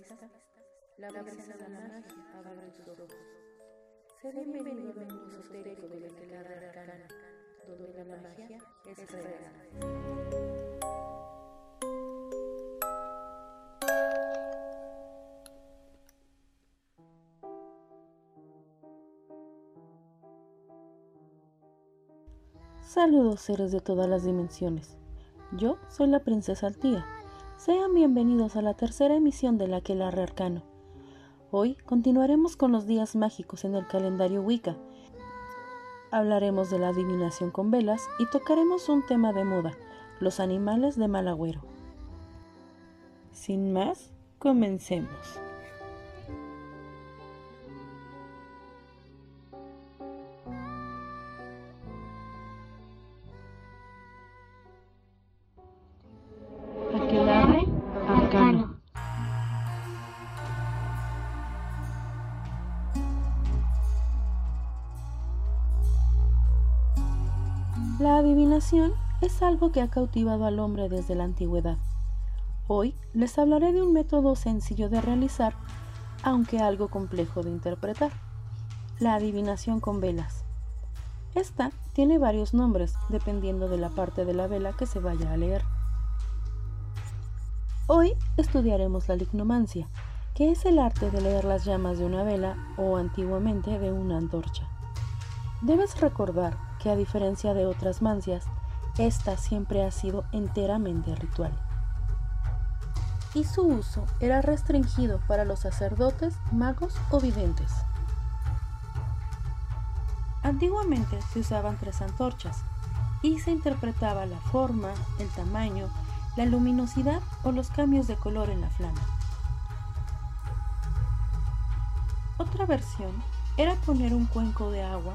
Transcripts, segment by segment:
la brisa de la magia abre tus ojos. Sé bienvenido al mundo esotérico de la Clara Arcana, donde la magia es real. Saludos seres de todas las dimensiones. Yo soy la princesa Altía. Sean bienvenidos a la tercera emisión de la Aquelarre Arcano. Hoy continuaremos con los días mágicos en el calendario Wicca. Hablaremos de la adivinación con velas y tocaremos un tema de moda, los animales de mal agüero. Sin más, comencemos. Es algo que ha cautivado al hombre desde la antigüedad. Hoy les hablaré de un método sencillo de realizar, aunque algo complejo de interpretar. La adivinación con velas. Esta tiene varios nombres dependiendo de la parte de la vela que se vaya a leer. Hoy estudiaremos la lignomancia, que es el arte de leer las llamas de una vela o antiguamente de una antorcha. Debes recordar que a diferencia de otras mancias, esta siempre ha sido enteramente ritual. Y su uso era restringido para los sacerdotes, magos o videntes. Antiguamente se usaban tres antorchas y se interpretaba la forma, el tamaño, la luminosidad o los cambios de color en la flama. Otra versión era poner un cuenco de agua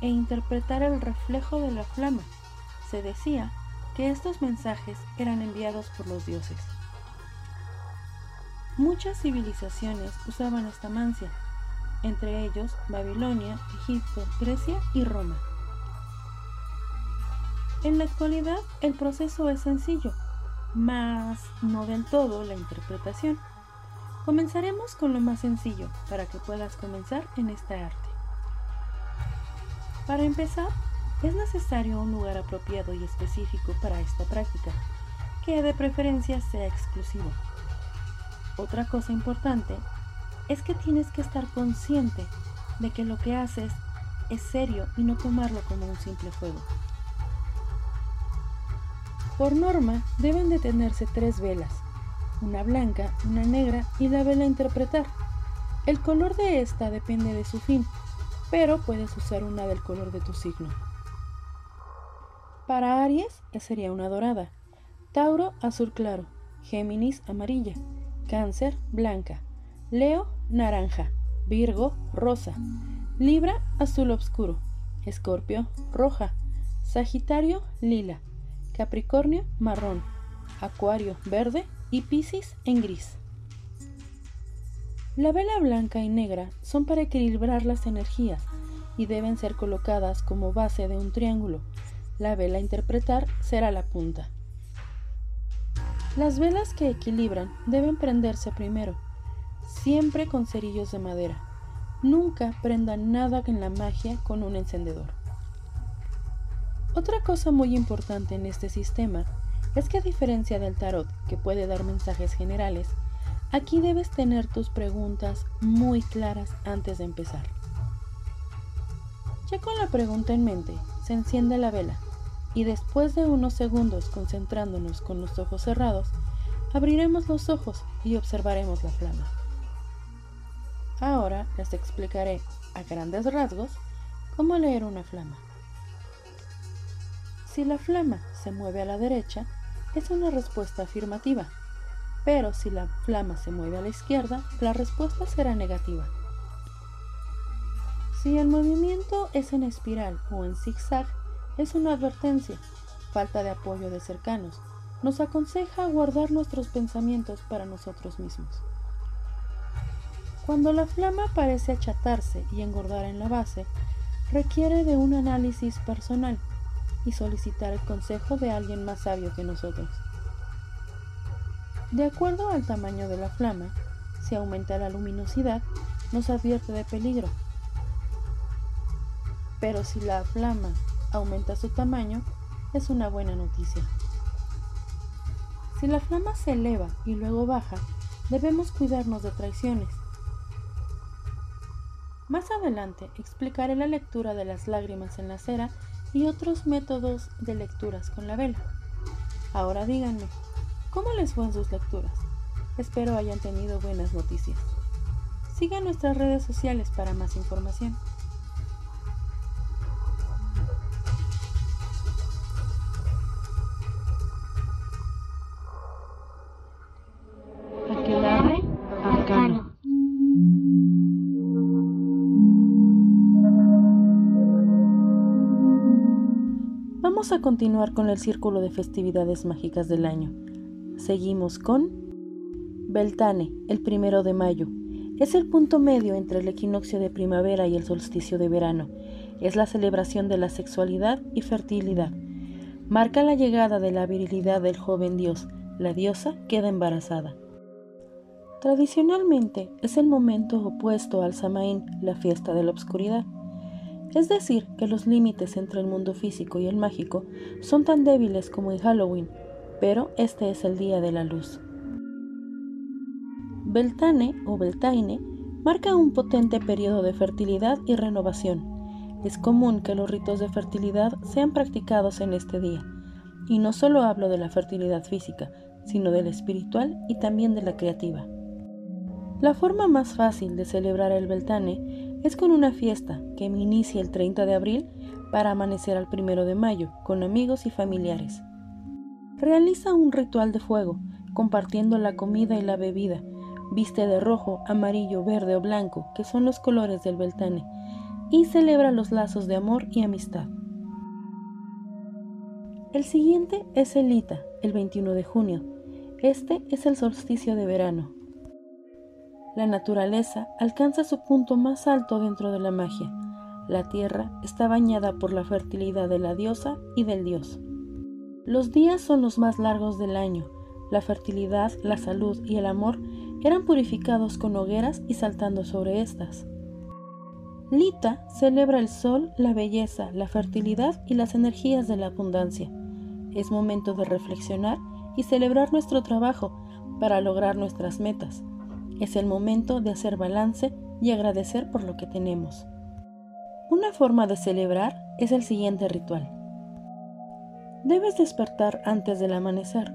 e interpretar el reflejo de la flama. Se decía que estos mensajes eran enviados por los dioses. Muchas civilizaciones usaban esta mancia, entre ellos Babilonia, Egipto, Grecia y Roma. En la actualidad el proceso es sencillo, más no del todo la interpretación. Comenzaremos con lo más sencillo para que puedas comenzar en esta arte. Para empezar, es necesario un lugar apropiado y específico para esta práctica, que de preferencia sea exclusivo. Otra cosa importante es que tienes que estar consciente de que lo que haces es serio y no tomarlo como un simple juego. Por norma, deben de tenerse tres velas, una blanca, una negra y la vela interpretar. El color de esta depende de su fin, pero puedes usar una del color de tu signo. Para Aries sería una dorada, Tauro azul claro, Géminis amarilla, Cáncer blanca, Leo naranja, Virgo rosa, Libra azul oscuro, Escorpio roja, Sagitario lila, Capricornio marrón, Acuario verde. Y Piscis en gris. La vela blanca y negra son para equilibrar las energías y deben ser colocadas como base de un triángulo. La vela a interpretar será la punta. Las velas que equilibran deben prenderse primero, siempre con cerillos de madera. Nunca prendan nada en la magia con un encendedor. Otra cosa muy importante en este sistema es que a diferencia del tarot, que puede dar mensajes generales, aquí debes tener tus preguntas muy claras antes de empezar. Ya con la pregunta en mente, se enciende la vela y después de unos segundos concentrándonos con los ojos cerrados, abriremos los ojos y observaremos la flama. Ahora les explicaré a grandes rasgos cómo leer una flama. Si la flama se mueve a la derecha, es una respuesta afirmativa, pero si la flama se mueve a la izquierda, la respuesta será negativa. Si el movimiento es en espiral o en zigzag, es una advertencia, falta de apoyo de cercanos. Nos aconseja guardar nuestros pensamientos para nosotros mismos. Cuando la flama parece achatarse y engordar en la base, requiere de un análisis personal y solicitar el consejo de alguien más sabio que nosotros. De acuerdo al tamaño de la flama, si aumenta la luminosidad, nos advierte de peligro. Pero si la flama aumenta su tamaño, es una buena noticia. Si la flama se eleva y luego baja, debemos cuidarnos de traiciones. Más adelante explicaré la lectura de las lágrimas en la cera y otros métodos de lecturas con la vela. Ahora díganme, ¿cómo les fue en sus lecturas? Espero hayan tenido buenas noticias. Sigan nuestras redes sociales para más información. Vamos a continuar con el círculo de festividades mágicas del año. Seguimos con Beltane, el primero de mayo. Es el punto medio entre el equinoccio de primavera y el solsticio de verano. Es la celebración de la sexualidad y fertilidad. Marca la llegada de la virilidad del joven dios. La diosa queda embarazada. Tradicionalmente es el momento opuesto al Samaín, la fiesta de la obscuridad. Es decir, que los límites entre el mundo físico y el mágico son tan débiles como en Halloween, pero este es el día de la luz. Beltane o Beltaine marca un potente periodo de fertilidad y renovación. Es común que los ritos de fertilidad sean practicados en este día, y no solo hablo de la fertilidad física, sino de la espiritual y también de la creativa. La forma más fácil de celebrar el Beltane es con una fiesta que me inicia el 30 de abril para amanecer al 1 de mayo con amigos y familiares. Realiza un ritual de fuego, compartiendo la comida y la bebida. Viste de rojo, amarillo, verde o blanco, que son los colores del Beltane, y celebra los lazos de amor y amistad. El siguiente es el Ita, el 21 de junio. Este es el solsticio de verano, la naturaleza alcanza su punto más alto dentro de la magia. La tierra está bañada por la fertilidad de la diosa y del dios. Los días son los más largos del año. La fertilidad, la salud y el amor eran purificados con hogueras y saltando sobre estas. Lita celebra el sol, la belleza, la fertilidad y las energías de la abundancia. Es momento de reflexionar y celebrar nuestro trabajo para lograr nuestras metas es el momento de hacer balance y agradecer por lo que tenemos. Una forma de celebrar es el siguiente ritual. Debes despertar antes del amanecer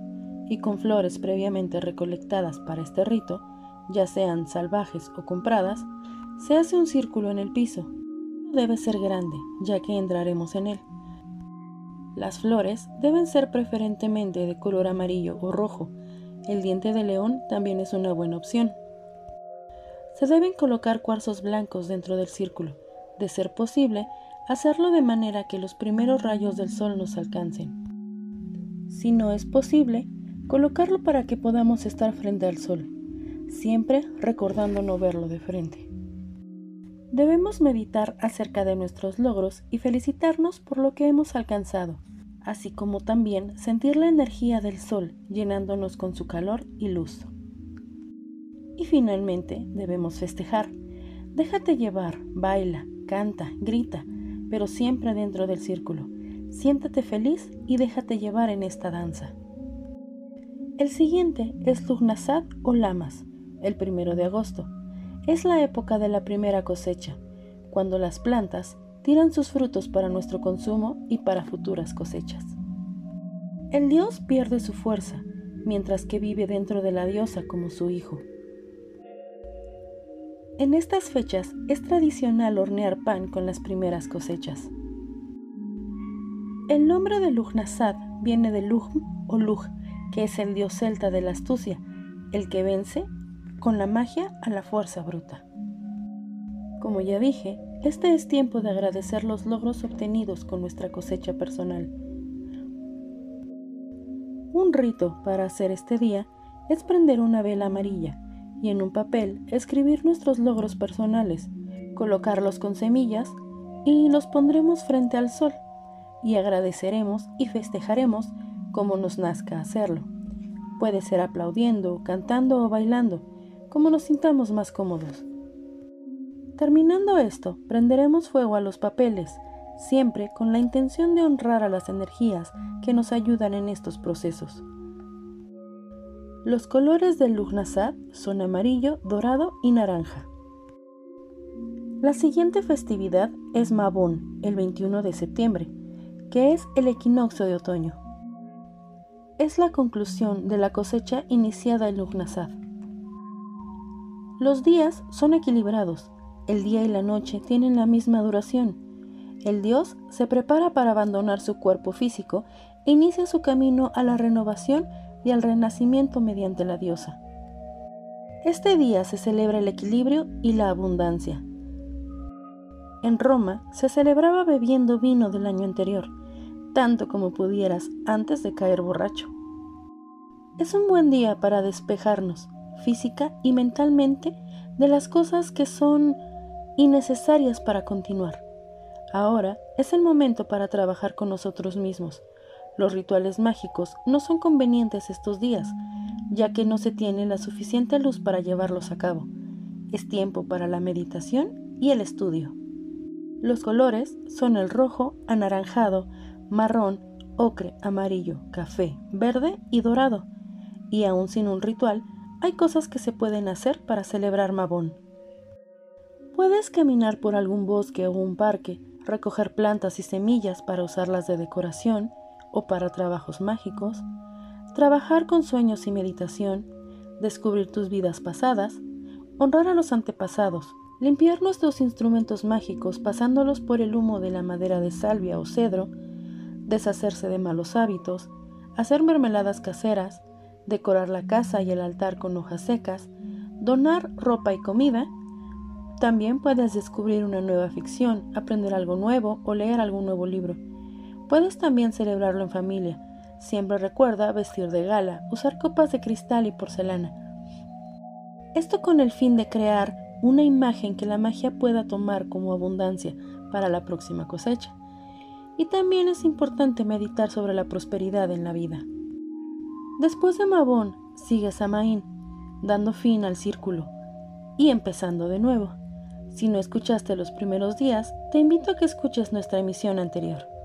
y con flores previamente recolectadas para este rito, ya sean salvajes o compradas, se hace un círculo en el piso. Debe ser grande, ya que entraremos en él. Las flores deben ser preferentemente de color amarillo o rojo. El diente de león también es una buena opción. Se deben colocar cuarzos blancos dentro del círculo. De ser posible, hacerlo de manera que los primeros rayos del sol nos alcancen. Si no es posible, colocarlo para que podamos estar frente al sol, siempre recordando no verlo de frente. Debemos meditar acerca de nuestros logros y felicitarnos por lo que hemos alcanzado, así como también sentir la energía del sol llenándonos con su calor y luz. Y finalmente debemos festejar. Déjate llevar, baila, canta, grita, pero siempre dentro del círculo. Siéntate feliz y déjate llevar en esta danza. El siguiente es Lugnasad o Lamas, el primero de agosto. Es la época de la primera cosecha, cuando las plantas tiran sus frutos para nuestro consumo y para futuras cosechas. El dios pierde su fuerza, mientras que vive dentro de la diosa como su hijo. En estas fechas es tradicional hornear pan con las primeras cosechas. El nombre de Lugnasad viene de Lugn o Lug, que es el dios celta de la astucia, el que vence con la magia a la fuerza bruta. Como ya dije, este es tiempo de agradecer los logros obtenidos con nuestra cosecha personal. Un rito para hacer este día es prender una vela amarilla y en un papel escribir nuestros logros personales, colocarlos con semillas y los pondremos frente al sol y agradeceremos y festejaremos como nos nazca hacerlo. Puede ser aplaudiendo, cantando o bailando, como nos sintamos más cómodos. Terminando esto, prenderemos fuego a los papeles, siempre con la intención de honrar a las energías que nos ayudan en estos procesos. Los colores del Lugnasad son amarillo, dorado y naranja. La siguiente festividad es Mabón, el 21 de septiembre, que es el equinoccio de otoño. Es la conclusión de la cosecha iniciada en Lugnasad. Los días son equilibrados, el día y la noche tienen la misma duración. El dios se prepara para abandonar su cuerpo físico e inicia su camino a la renovación y al renacimiento mediante la diosa. Este día se celebra el equilibrio y la abundancia. En Roma se celebraba bebiendo vino del año anterior, tanto como pudieras antes de caer borracho. Es un buen día para despejarnos, física y mentalmente, de las cosas que son innecesarias para continuar. Ahora es el momento para trabajar con nosotros mismos. Los rituales mágicos no son convenientes estos días, ya que no se tiene la suficiente luz para llevarlos a cabo. Es tiempo para la meditación y el estudio. Los colores son el rojo, anaranjado, marrón, ocre, amarillo, café, verde y dorado. Y aún sin un ritual, hay cosas que se pueden hacer para celebrar Mabón. Puedes caminar por algún bosque o un parque, recoger plantas y semillas para usarlas de decoración o para trabajos mágicos, trabajar con sueños y meditación, descubrir tus vidas pasadas, honrar a los antepasados, Limpiar nuestros instrumentos mágicos pasándolos por el humo de la madera de salvia o cedro, deshacerse de malos hábitos, hacer mermeladas caseras, decorar la casa y el altar con hojas secas, donar ropa y comida. También puedes descubrir una nueva ficción, aprender algo nuevo o leer algún nuevo libro. Puedes también celebrarlo en familia. Siempre recuerda vestir de gala, usar copas de cristal y porcelana. Esto con el fin de crear una imagen que la magia pueda tomar como abundancia para la próxima cosecha. Y también es importante meditar sobre la prosperidad en la vida. Después de Mabón, sigue Samaín, dando fin al círculo y empezando de nuevo. Si no escuchaste los primeros días, te invito a que escuches nuestra emisión anterior.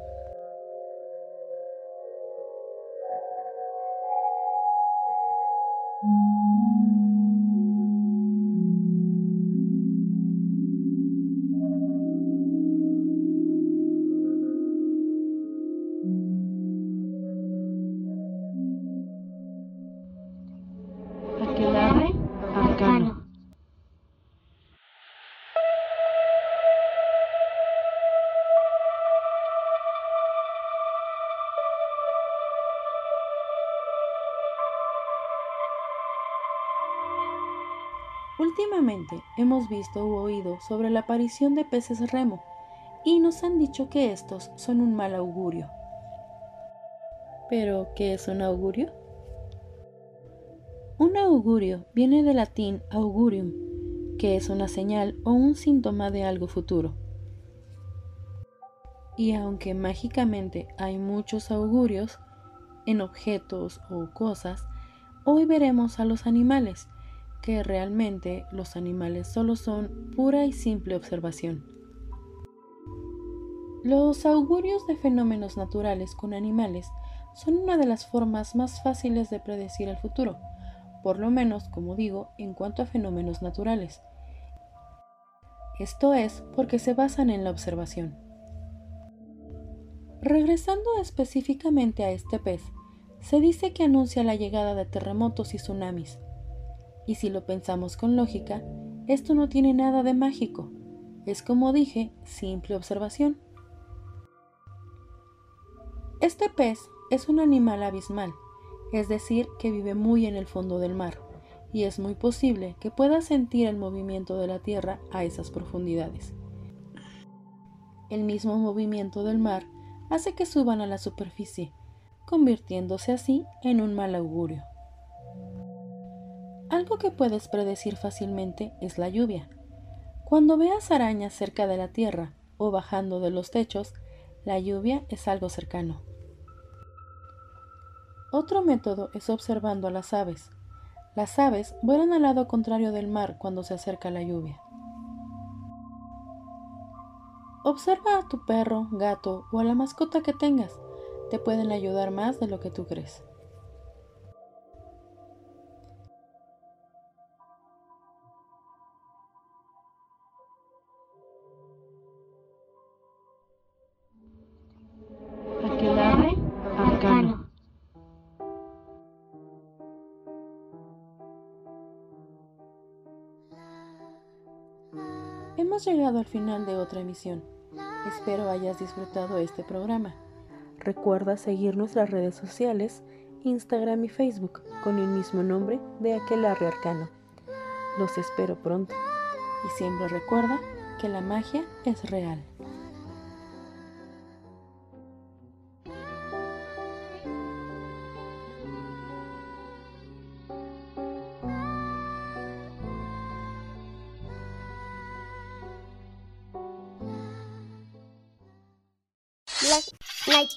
Últimamente hemos visto u oído sobre la aparición de peces remo y nos han dicho que estos son un mal augurio. ¿Pero qué es un augurio? Un augurio viene del latín augurium, que es una señal o un síntoma de algo futuro. Y aunque mágicamente hay muchos augurios en objetos o cosas, hoy veremos a los animales, que realmente los animales solo son pura y simple observación. Los augurios de fenómenos naturales con animales son una de las formas más fáciles de predecir el futuro, por lo menos, como digo, en cuanto a fenómenos naturales. Esto es porque se basan en la observación. Regresando específicamente a este pez, se dice que anuncia la llegada de terremotos y tsunamis, y si lo pensamos con lógica, esto no tiene nada de mágico. Es como dije, simple observación. Este pez es un animal abismal, es decir, que vive muy en el fondo del mar, y es muy posible que pueda sentir el movimiento de la Tierra a esas profundidades. El mismo movimiento del mar hace que suban a la superficie, convirtiéndose así en un mal augurio. Algo que puedes predecir fácilmente es la lluvia. Cuando veas arañas cerca de la tierra o bajando de los techos, la lluvia es algo cercano. Otro método es observando a las aves. Las aves vuelan al lado contrario del mar cuando se acerca la lluvia. Observa a tu perro, gato o a la mascota que tengas. Te pueden ayudar más de lo que tú crees. Llegado al final de otra emisión. Espero hayas disfrutado este programa. Recuerda seguir nuestras redes sociales, Instagram y Facebook con el mismo nombre de Aquelarre Arcano. Los espero pronto y siempre recuerda que la magia es real. Like. right,